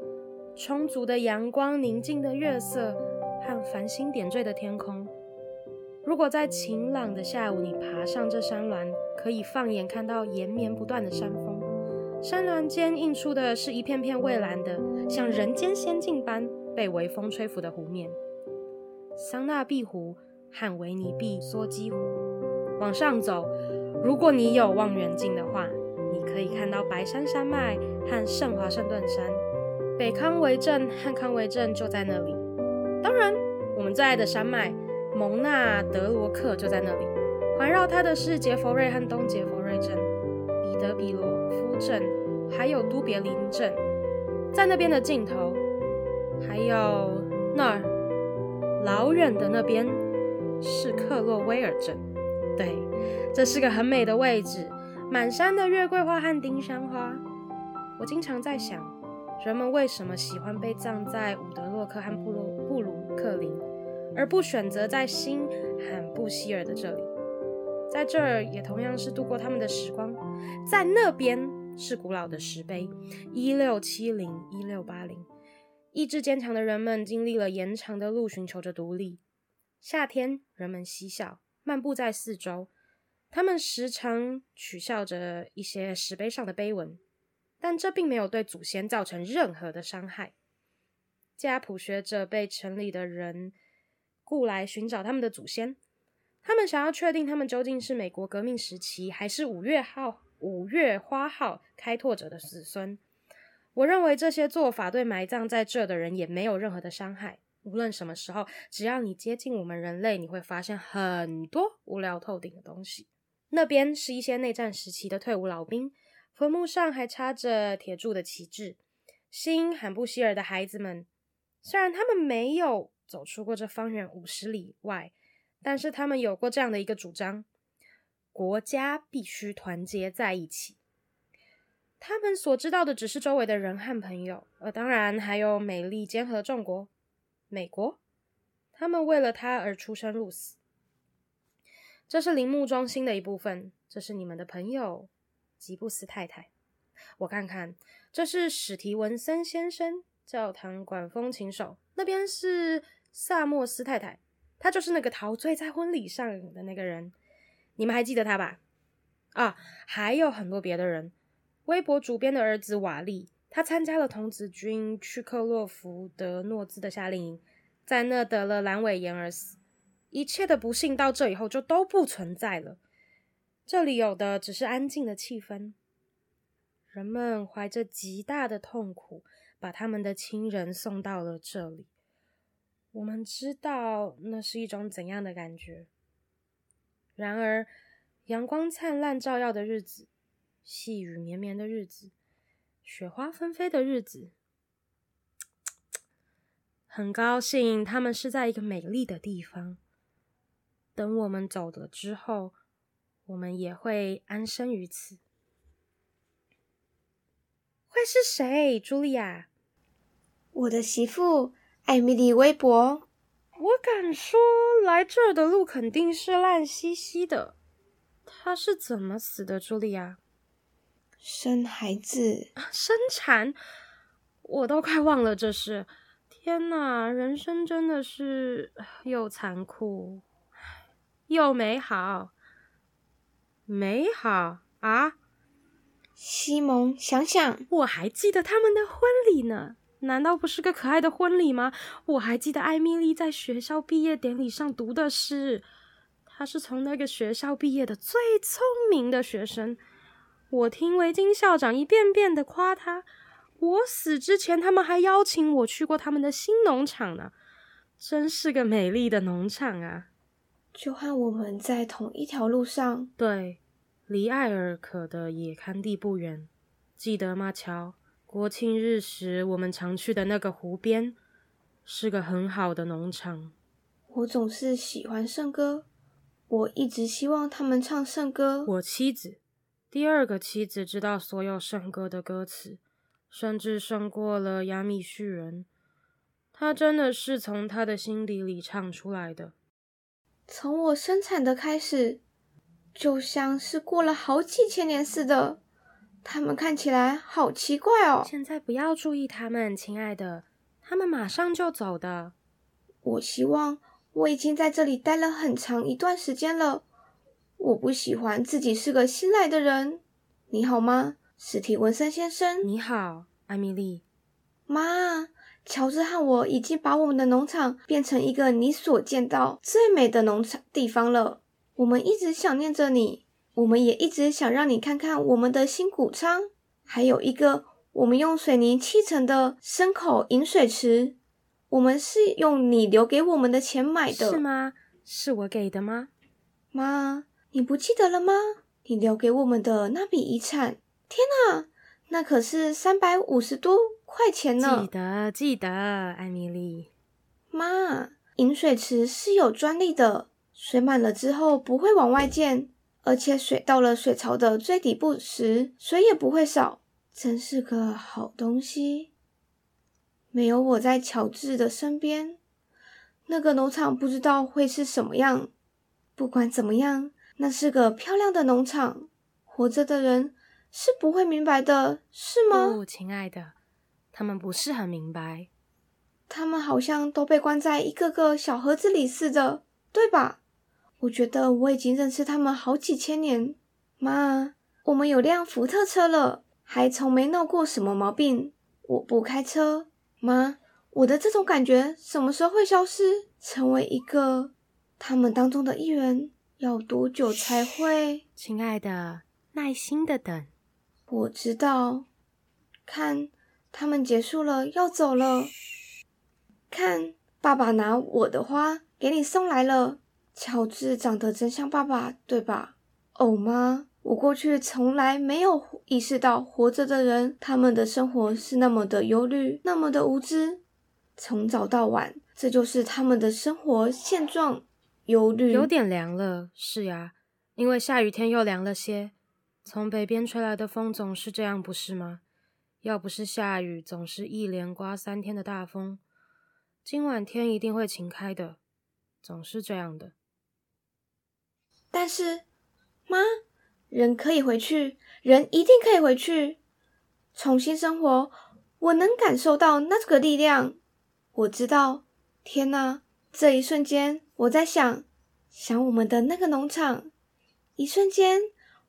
充足的阳光、宁静的月色和繁星点缀的天空。如果在晴朗的下午，你爬上这山峦，可以放眼看到延绵不断的山峰，山峦间映出的是一片片蔚蓝的，像人间仙境般被微风吹拂的湖面——桑纳碧湖和维尼碧梭基湖。往上走，如果你有望远镜的话，你可以看到白山山脉和圣华盛顿山，北康维镇和康维镇就在那里。当然，我们最爱的山脉。蒙纳德罗克就在那里，环绕它的是杰佛瑞和东杰佛瑞镇、彼得比罗夫镇，还有都别林镇。在那边的尽头，还有那儿，老远的那边是克洛威尔镇。对，这是个很美的位置，满山的月桂花和丁香花。我经常在想，人们为什么喜欢被葬在伍德洛克和布鲁布鲁克林？而不选择在新罕布希尔的这里，在这儿也同样是度过他们的时光。在那边是古老的石碑，一六七零一六八零，意志坚强的人们经历了延长的路，寻求着独立。夏天，人们嬉笑，漫步在四周，他们时常取笑着一些石碑上的碑文，但这并没有对祖先造成任何的伤害。家谱学者被城里的人。雇来寻找他们的祖先，他们想要确定他们究竟是美国革命时期，还是五月号、五月花号开拓者的子孙。我认为这些做法对埋葬在这的人也没有任何的伤害。无论什么时候，只要你接近我们人类，你会发现很多无聊透顶的东西。那边是一些内战时期的退伍老兵，坟墓上还插着铁柱的旗帜。新罕布希尔的孩子们，虽然他们没有。走出过这方圆五十里外，但是他们有过这样的一个主张：国家必须团结在一起。他们所知道的只是周围的人和朋友，呃，当然还有美丽坚合众国——美国。他们为了他而出生入死。这是陵墓中心的一部分。这是你们的朋友吉布斯太太。我看看，这是史提文森先生，教堂管风琴手。那边是。萨默斯太太，她就是那个陶醉在婚礼上的那个人，你们还记得她吧？啊，还有很多别的人。微博主编的儿子瓦利，他参加了童子军，去克洛福德诺兹的夏令营，在那得了阑尾炎而死。一切的不幸到这以后就都不存在了。这里有的只是安静的气氛，人们怀着极大的痛苦，把他们的亲人送到了这里。我们知道那是一种怎样的感觉。然而，阳光灿烂照耀的日子，细雨绵绵的日子，雪花纷飞的日子，很高兴他们是在一个美丽的地方。等我们走了之后，我们也会安身于此。会是谁，茱莉亚？我的媳妇。艾米丽·微博，我敢说，来这儿的路肯定是烂兮兮的。她是怎么死的，茱莉亚？生孩子，生产，我都快忘了这事。天哪，人生真的是又残酷又美好。美好啊！西蒙，想想，我还记得他们的婚礼呢。难道不是个可爱的婚礼吗？我还记得艾米丽在学校毕业典礼上读的诗，她是从那个学校毕业的最聪明的学生。我听维京校长一遍遍的夸他。我死之前，他们还邀请我去过他们的新农场呢，真是个美丽的农场啊！就和我们在同一条路上，对，离艾尔可的野勘地不远，记得吗，乔？国庆日时，我们常去的那个湖边，是个很好的农场。我总是喜欢圣歌，我一直希望他们唱圣歌。我妻子，第二个妻子，知道所有圣歌的歌词，甚至胜过了亚米逊人。他真的是从他的心底里唱出来的。从我生产的开始，就像是过了好几千年似的。他们看起来好奇怪哦。现在不要注意他们，亲爱的，他们马上就走的。我希望我已经在这里待了很长一段时间了。我不喜欢自己是个新来的人。你好吗，史蒂文森先生？你好，艾米丽。妈，乔治和我已经把我们的农场变成一个你所见到最美的农场地方了。我们一直想念着你，我们也一直想让你看看我们的新谷仓，还有一个我们用水泥砌成的牲口饮水池。我们是用你留给我们的钱买的。是吗？是我给的吗？妈。你不记得了吗？你留给我们的那笔遗产，天哪，那可是三百五十多块钱呢！记得，记得，艾米丽。妈，饮水池是有专利的，水满了之后不会往外溅，而且水到了水槽的最底部时，水也不会少，真是个好东西。没有我在乔治的身边，那个农场不知道会是什么样。不管怎么样。那是个漂亮的农场，活着的人是不会明白的，是吗？不，亲爱的，他们不是很明白。他们好像都被关在一个个小盒子里似的，对吧？我觉得我已经认识他们好几千年。妈，我们有辆福特车了，还从没闹过什么毛病。我不开车，妈，我的这种感觉什么时候会消失，成为一个他们当中的一员？要多久才会？亲爱的，耐心的等。我知道。看，他们结束了，要走了。看，爸爸拿我的花给你送来了。乔治长得真像爸爸，对吧？哦，妈，我过去从来没有意识到活着的人，他们的生活是那么的忧虑，那么的无知。从早到晚，这就是他们的生活现状。忧虑。有点凉了，是呀，因为下雨天又凉了些。从北边吹来的风总是这样，不是吗？要不是下雨，总是一连刮三天的大风。今晚天一定会晴开的，总是这样的。但是，妈，人可以回去，人一定可以回去，重新生活。我能感受到那个力量。我知道，天哪！这一瞬间，我在想，想我们的那个农场。一瞬间，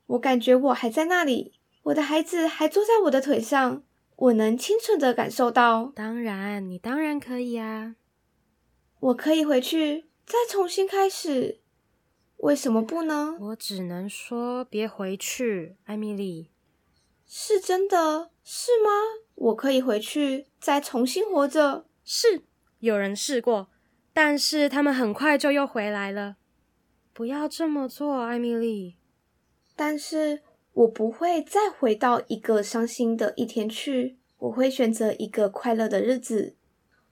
我感觉我还在那里，我的孩子还坐在我的腿上，我能清楚的感受到。当然，你当然可以啊，我可以回去，再重新开始。为什么不呢？我只能说，别回去，艾米丽。是真的，是吗？我可以回去，再重新活着。是，有人试过。但是他们很快就又回来了。不要这么做，艾米丽。但是我不会再回到一个伤心的一天去。我会选择一个快乐的日子。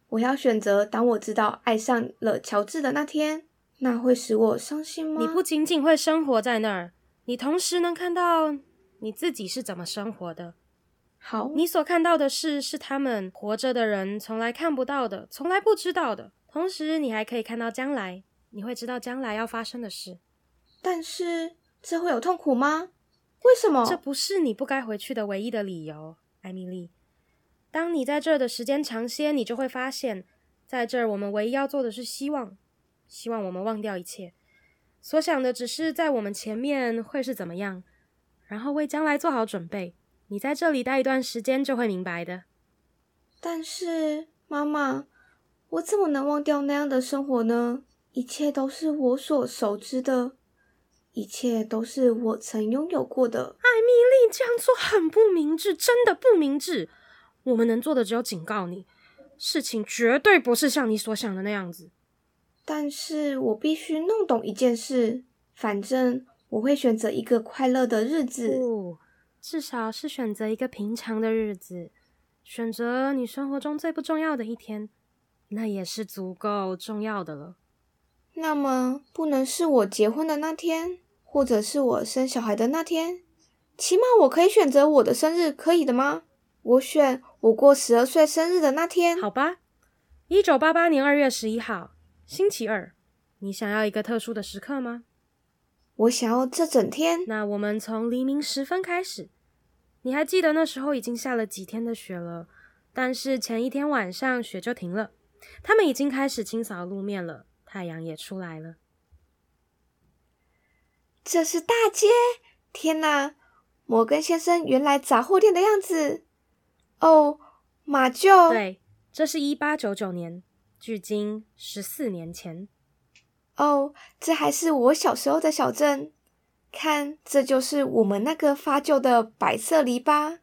我要选择当我知道爱上了乔治的那天。那会使我伤心吗？你不仅仅会生活在那儿，你同时能看到你自己是怎么生活的。好，你所看到的事是他们活着的人从来看不到的，从来不知道的。同时，你还可以看到将来，你会知道将来要发生的事。但是，这会有痛苦吗？为什么？这不是你不该回去的唯一的理由，艾米丽。当你在这儿的时间长些，你就会发现，在这儿我们唯一要做的是希望，希望我们忘掉一切，所想的只是在我们前面会是怎么样，然后为将来做好准备。你在这里待一段时间，就会明白的。但是，妈妈。我怎么能忘掉那样的生活呢？一切都是我所熟知的，一切都是我曾拥有过的。艾米丽，这样做很不明智，真的不明智。我们能做的只有警告你，事情绝对不是像你所想的那样子。但是我必须弄懂一件事，反正我会选择一个快乐的日子。不，至少是选择一个平常的日子，选择你生活中最不重要的一天。那也是足够重要的了。那么，不能是我结婚的那天，或者是我生小孩的那天？起码我可以选择我的生日，可以的吗？我选我过十二岁生日的那天。好吧，一九八八年二月十一号，星期二。你想要一个特殊的时刻吗？我想要这整天。那我们从黎明时分开始。你还记得那时候已经下了几天的雪了，但是前一天晚上雪就停了。他们已经开始清扫路面了，太阳也出来了。这是大街！天哪，摩根先生原来杂货店的样子。哦，马厩。对，这是一八九九年，距今十四年前。哦，这还是我小时候的小镇。看，这就是我们那个发旧的白色篱笆。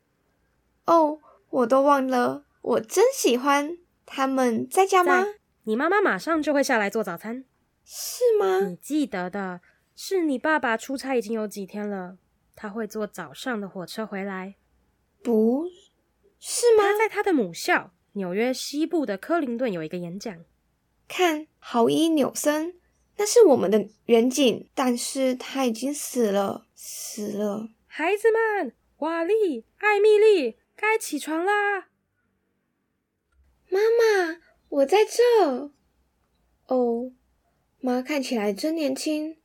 哦，我都忘了，我真喜欢。他们在家吗？你妈妈马上就会下来做早餐。是吗？你记得的，是你爸爸出差已经有几天了，他会坐早上的火车回来。不是吗？他在他的母校纽约西部的克林顿有一个演讲。看，豪伊纽森。那是我们的远景，但是他已经死了，死了。孩子们，瓦利、艾米丽，该起床啦！妈妈，我在这。哦，妈看起来真年轻，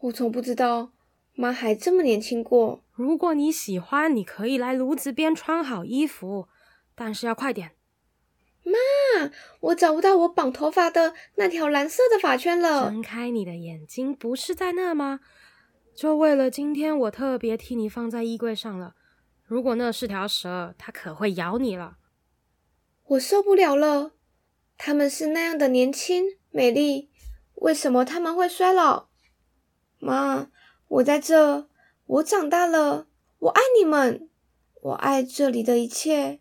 我从不知道妈还这么年轻过。如果你喜欢，你可以来炉子边穿好衣服，但是要快点。妈，我找不到我绑头发的那条蓝色的发圈了。睁开你的眼睛，不是在那吗？就为了今天，我特别替你放在衣柜上了。如果那是条蛇，它可会咬你了。我受不了了，他们是那样的年轻美丽，为什么他们会衰老？妈，我在这，我长大了，我爱你们，我爱这里的一切。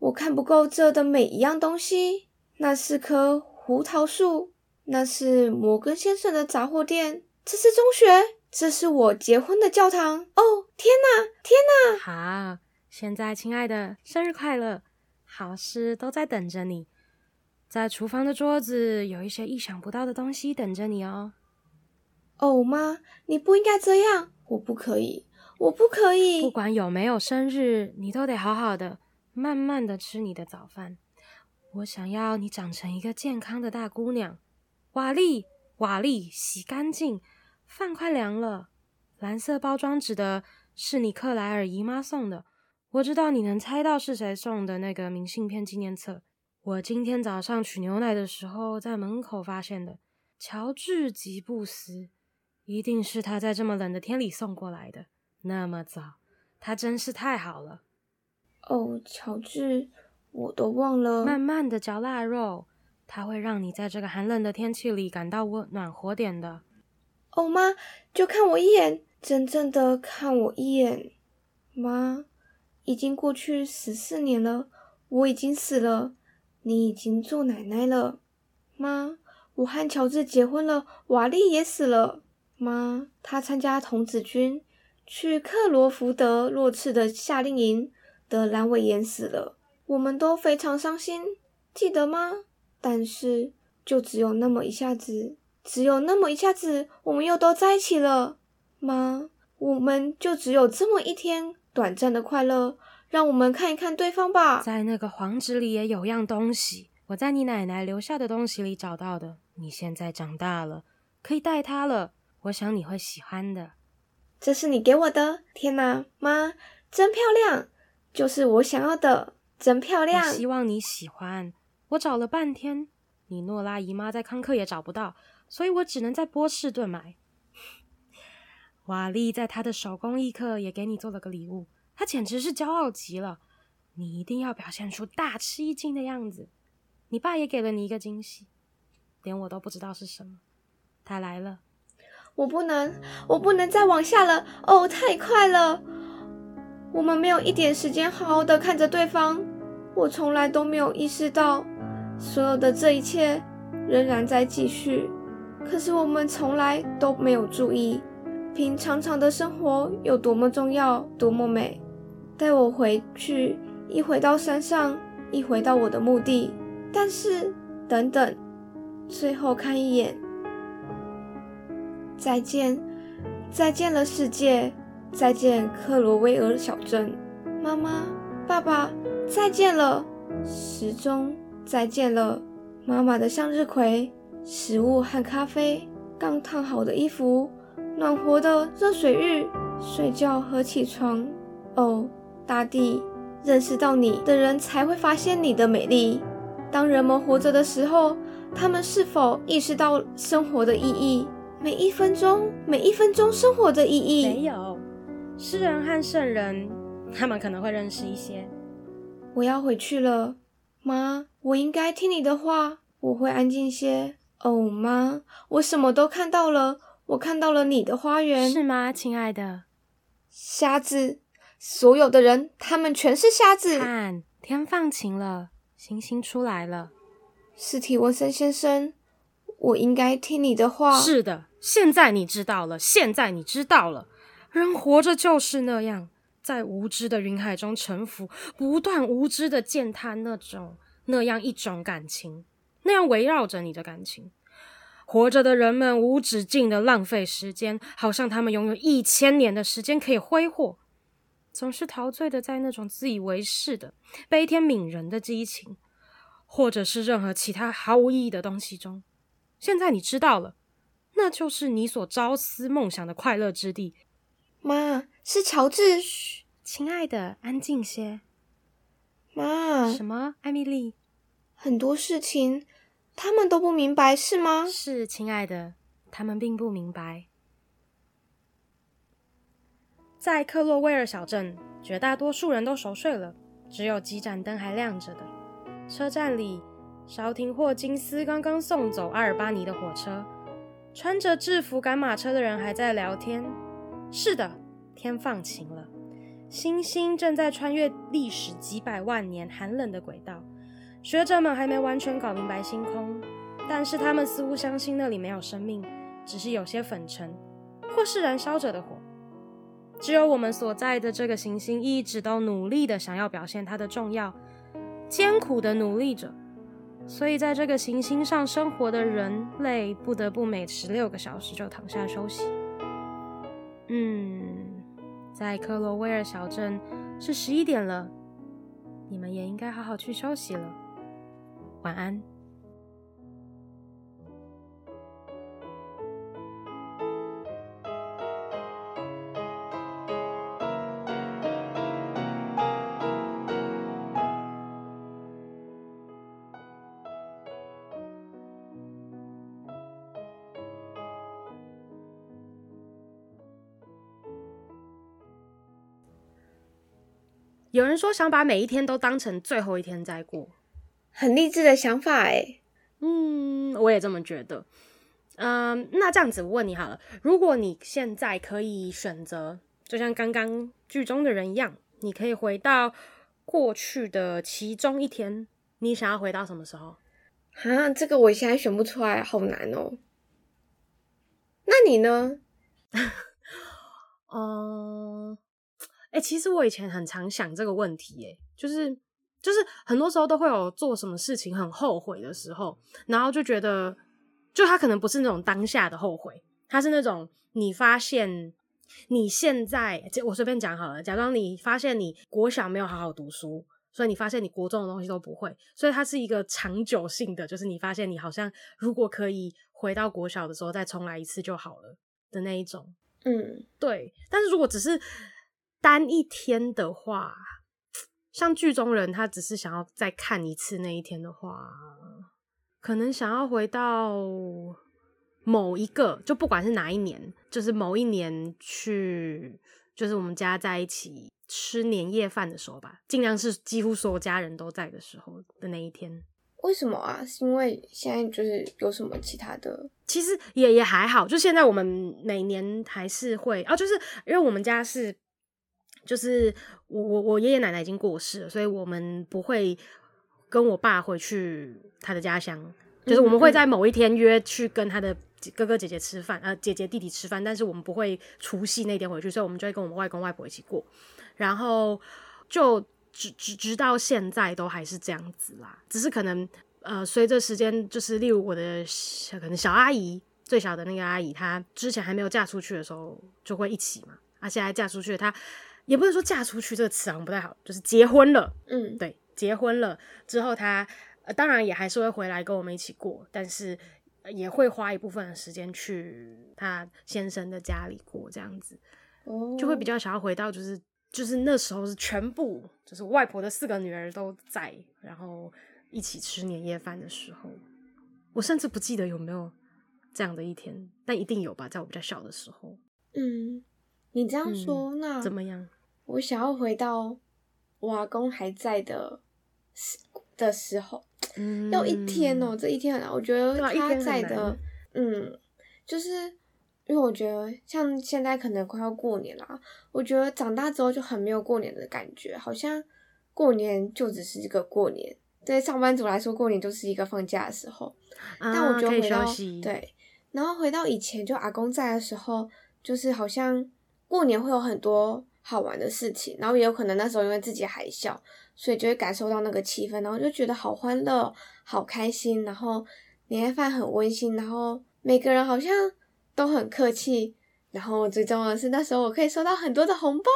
我看不够这的每一样东西。那是棵胡桃树，那是摩根先生的杂货店，这是中学，这是我结婚的教堂。哦，天哪，天哪！好，现在，亲爱的，生日快乐！好事都在等着你，在厨房的桌子有一些意想不到的东西等着你哦。哦，妈，你不应该这样，我不可以，我不可以。不管有没有生日，你都得好好的。慢慢的吃你的早饭。我想要你长成一个健康的大姑娘。瓦利，瓦利，洗干净，饭快凉了。蓝色包装纸的是你克莱尔姨妈送的。我知道你能猜到是谁送的那个明信片纪念册。我今天早上取牛奶的时候在门口发现的。乔治吉布斯，一定是他在这么冷的天里送过来的。那么早，他真是太好了。哦，乔治，我都忘了。慢慢的嚼腊肉，它会让你在这个寒冷的天气里感到温暖和点的。哦，妈，就看我一眼，真正的看我一眼。妈，已经过去十四年了，我已经死了，你已经做奶奶了。妈，我和乔治结婚了，瓦利也死了。妈，他参加童子军，去克罗福德洛茨的夏令营。的阑尾炎死了，我们都非常伤心，记得吗？但是就只有那么一下子，只有那么一下子，我们又都在一起了，妈，我们就只有这么一天短暂的快乐，让我们看一看对方吧。在那个黄纸里也有样东西，我在你奶奶留下的东西里找到的。你现在长大了，可以带它了，我想你会喜欢的。这是你给我的，天哪，妈，真漂亮。就是我想要的，真漂亮。希望你喜欢。我找了半天，你诺拉姨妈在康克也找不到，所以我只能在波士顿买。瓦利在他的手工艺课也给你做了个礼物，他简直是骄傲极了。你一定要表现出大吃一惊的样子。你爸也给了你一个惊喜，连我都不知道是什么。他来了，我不能，我不能再往下了。哦，太快了。我们没有一点时间好好的看着对方，我从来都没有意识到，所有的这一切仍然在继续。可是我们从来都没有注意，平常常的生活有多么重要，多么美。带我回去，一回到山上，一回到我的墓地。但是，等等，最后看一眼，再见，再见了，世界。再见，克罗威尔小镇。妈妈、爸爸，再见了。时钟，再见了。妈妈的向日葵，食物和咖啡，刚烫好的衣服，暖和的热水浴，睡觉和起床。哦，大地，认识到你的人才会发现你的美丽。当人们活着的时候，他们是否意识到生活的意义？每一分钟，每一分钟生活的意义。没有，诗人和圣人，他们可能会认识一些。我要回去了，妈，我应该听你的话，我会安静些。哦，妈，我什么都看到了，我看到了你的花园。是吗，亲爱的？瞎子，所有的人，他们全是瞎子。看，天放晴了，星星出来了。史蒂文森先生，我应该听你的话。是的，现在你知道了，现在你知道了。人活着就是那样，在无知的云海中沉浮，不断无知的践踏那种那样一种感情，那样围绕着你的感情。活着的人们无止境的浪费时间，好像他们拥有一千年的时间可以挥霍，总是陶醉的在那种自以为是的悲天悯人的激情。或者是任何其他毫无意义的东西中，现在你知道了，那就是你所朝思梦想的快乐之地。妈，是乔治。嘘，亲爱的，安静些。妈，什么？艾米丽？很多事情他们都不明白，是吗？是，亲爱的，他们并不明白。在克洛威尔小镇，绝大多数人都熟睡了，只有几盏灯还亮着的。车站里，绍廷霍金斯刚刚送走阿尔巴尼的火车，穿着制服赶马车的人还在聊天。是的，天放晴了，星星正在穿越历史几百万年寒冷的轨道。学者们还没完全搞明白星空，但是他们似乎相信那里没有生命，只是有些粉尘或是燃烧着的火。只有我们所在的这个行星一直都努力的想要表现它的重要。艰苦的努力着，所以在这个行星上生活的人类不得不每十六个小时就躺下休息。嗯，在克罗威尔小镇是十一点了，你们也应该好好去休息了。晚安。有人说想把每一天都当成最后一天再过，很励志的想法诶。嗯，我也这么觉得。嗯，那这样子问你好了，如果你现在可以选择，就像刚刚剧中的人一样，你可以回到过去的其中一天，你想要回到什么时候？啊，这个我现在选不出来，好难哦。那你呢？嗯。哎、欸，其实我以前很常想这个问题，哎，就是就是很多时候都会有做什么事情很后悔的时候，然后就觉得，就他可能不是那种当下的后悔，他是那种你发现你现在，我随便讲好了，假装你发现你国小没有好好读书，所以你发现你国中的东西都不会，所以它是一个长久性的，就是你发现你好像如果可以回到国小的时候再重来一次就好了的那一种，嗯，对，但是如果只是。单一天的话，像剧中人，他只是想要再看一次那一天的话，可能想要回到某一个，就不管是哪一年，就是某一年去，就是我们家在一起吃年夜饭的时候吧，尽量是几乎所有家人都在的时候的那一天。为什么啊？是因为现在就是有什么其他的？其实也也还好，就现在我们每年还是会啊，就是因为我们家是。就是我我我爷爷奶奶已经过世了，所以我们不会跟我爸回去他的家乡。就是我们会在某一天约去跟他的哥哥姐姐吃饭，呃，姐姐弟弟吃饭，但是我们不会除夕那天回去，所以我们就会跟我们外公外婆一起过。然后就直直直到现在都还是这样子啦，只是可能呃随着时间，就是例如我的小可能小阿姨最小的那个阿姨，她之前还没有嫁出去的时候就会一起嘛，啊，现在嫁出去，她。也不能说嫁出去这个词好像不太好，就是结婚了。嗯，对，结婚了之后他，当然也还是会回来跟我们一起过，但是也会花一部分的时间去他先生的家里过，这样子，哦，就会比较想要回到就是就是那时候是全部就是外婆的四个女儿都在，然后一起吃年夜饭的时候。我甚至不记得有没有这样的一天，但一定有吧，在我比较小的时候。嗯，你这样说，嗯、那怎么样？我想要回到我阿公还在的时的时候，嗯，要一天哦、喔，这一天很难，我觉得他在的，嗯，就是因为我觉得像现在可能快要过年了，我觉得长大之后就很没有过年的感觉，好像过年就只是一个过年。对上班族来说，过年就是一个放假的时候。啊、但我觉得回到对，然后回到以前，就阿公在的时候，就是好像过年会有很多好玩的事情，然后也有可能那时候因为自己还小，所以就会感受到那个气氛，然后就觉得好欢乐、好开心。然后年夜饭很温馨，然后每个人好像都很客气。然后最重要的是，那时候我可以收到很多的红包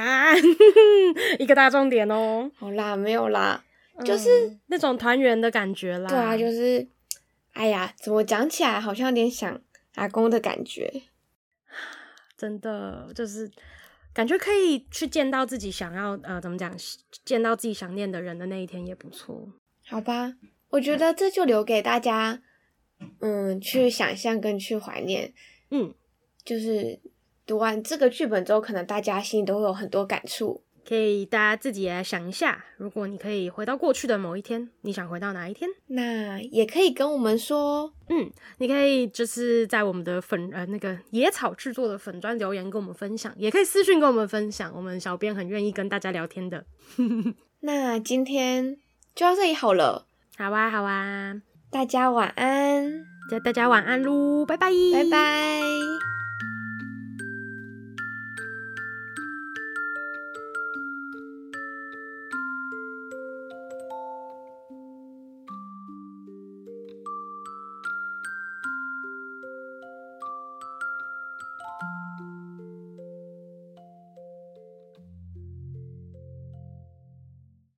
啊，一个大重点哦。好啦，没有啦。就是、嗯、那种团圆的感觉啦。对啊，就是，哎呀，怎么讲起来好像有点想阿公的感觉。真的，就是感觉可以去见到自己想要呃，怎么讲，见到自己想念的人的那一天也不错。好吧，我觉得这就留给大家，嗯，去想象跟去怀念。嗯，就是读完这个剧本之后，可能大家心里都会有很多感触。可以大家自己来想一下，如果你可以回到过去的某一天，你想回到哪一天？那也可以跟我们说，嗯，你可以就是在我们的粉呃那个野草制作的粉砖留言跟我们分享，也可以私信跟我们分享，我们小编很愿意跟大家聊天的。那今天就到这里好了，好啊好啊，大家晚安，大家晚安喽，拜拜，拜拜。